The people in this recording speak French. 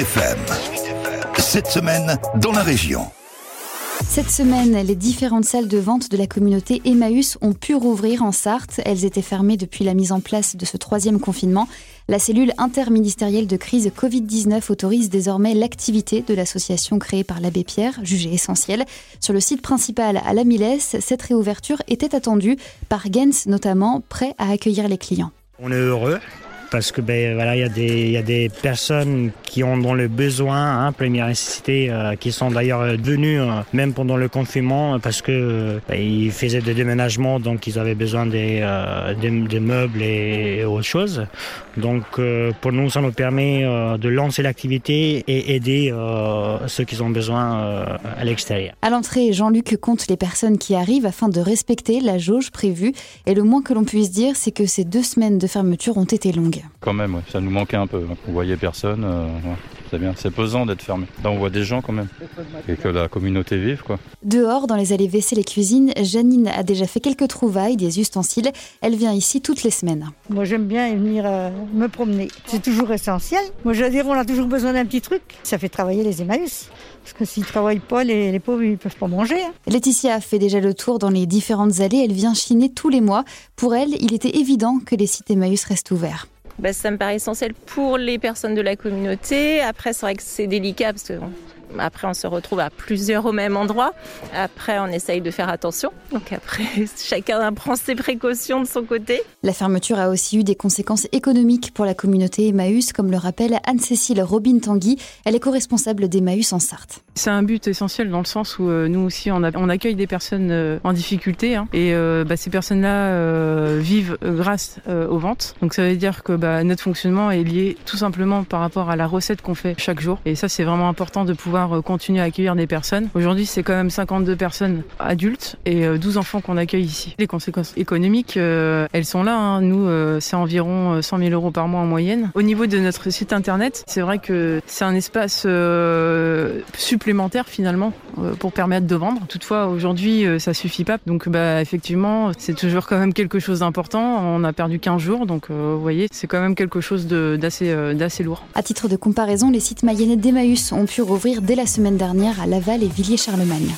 FM. Cette semaine, dans la région. Cette semaine, les différentes salles de vente de la communauté Emmaüs ont pu rouvrir en Sarthe. Elles étaient fermées depuis la mise en place de ce troisième confinement. La cellule interministérielle de crise Covid-19 autorise désormais l'activité de l'association créée par l'abbé Pierre, jugée essentielle. Sur le site principal à la Milès, cette réouverture était attendue par Gens notamment, prêt à accueillir les clients. On est heureux parce que ben voilà il y a des il y a des personnes qui ont dans le besoin hein, première nécessité euh, qui sont d'ailleurs venues euh, même pendant le confinement parce que ben, ils faisaient des déménagements donc ils avaient besoin des euh, des, meubles et, et autres choses donc euh, pour nous ça nous permet euh, de lancer l'activité et aider euh, ceux qui ont besoin euh, à l'extérieur. À l'entrée, Jean-Luc compte les personnes qui arrivent afin de respecter la jauge prévue. Et le moins que l'on puisse dire c'est que ces deux semaines de fermeture ont été longues. Quand même, ouais. ça nous manquait un peu. On voyait personne. euh, ouais. C'est bien, c'est pesant d'être fermé. Là, on voit des gens quand même. Et que la communauté vive, quoi. Dehors, dans les allées WC et cuisines, Janine a déjà fait quelques trouvailles, des ustensiles. Elle vient ici toutes les semaines. Moi, j'aime bien venir euh, me promener. C'est toujours essentiel. Moi, je veux dire, on a toujours besoin d'un petit truc. Ça fait travailler les Emmaüs. Parce que s'ils ne travaillent pas, les, les pauvres, ils peuvent pas manger. hein. Laetitia a fait déjà le tour dans les différentes allées. Elle vient chiner tous les mois. Pour elle, il était évident que les sites Emmaüs restent ouverts. Bah, ça me paraît essentiel pour les personnes de la communauté. Après, c'est vrai que c'est délicat parce que après, on se retrouve à plusieurs au même endroit. Après, on essaye de faire attention. Donc après, chacun prend ses précautions de son côté. La fermeture a aussi eu des conséquences économiques pour la communauté Emmaüs, comme le rappelle Anne-Cécile Robin Tanguy. Elle est co-responsable d'Emmaüs en Sarthe. C'est un but essentiel dans le sens où euh, nous aussi on, accueille des personnes euh, en difficulté hein, et euh, bah, ces personnes-là vivent grâce aux ventes. Donc ça veut dire que bah, notre fonctionnement est lié tout simplement par rapport à la recette qu'on fait chaque jour. Et ça c'est vraiment important de pouvoir continuer à accueillir des personnes. Aujourd'hui c'est quand même 52 personnes adultes et euh, 12 enfants qu'on accueille ici. Les conséquences économiques, elles sont là. hein. Nous c'est environ euh, 100 000 euros par mois en moyenne. Au niveau de notre site internet, c'est vrai que c'est un espace euh, finalement euh, pour permettre de vendre. Toutefois, aujourd'hui, euh, ça suffit pas. Donc, bah, effectivement, c'est toujours quand même quelque chose d'important. On a perdu 15 jours, donc euh, vous voyez, c'est quand même quelque chose d'assez lourd. À titre de comparaison, les sites mayennais d'Emmaüs ont pu rouvrir dès la semaine dernière à Laval et Villiers-Charlemagne.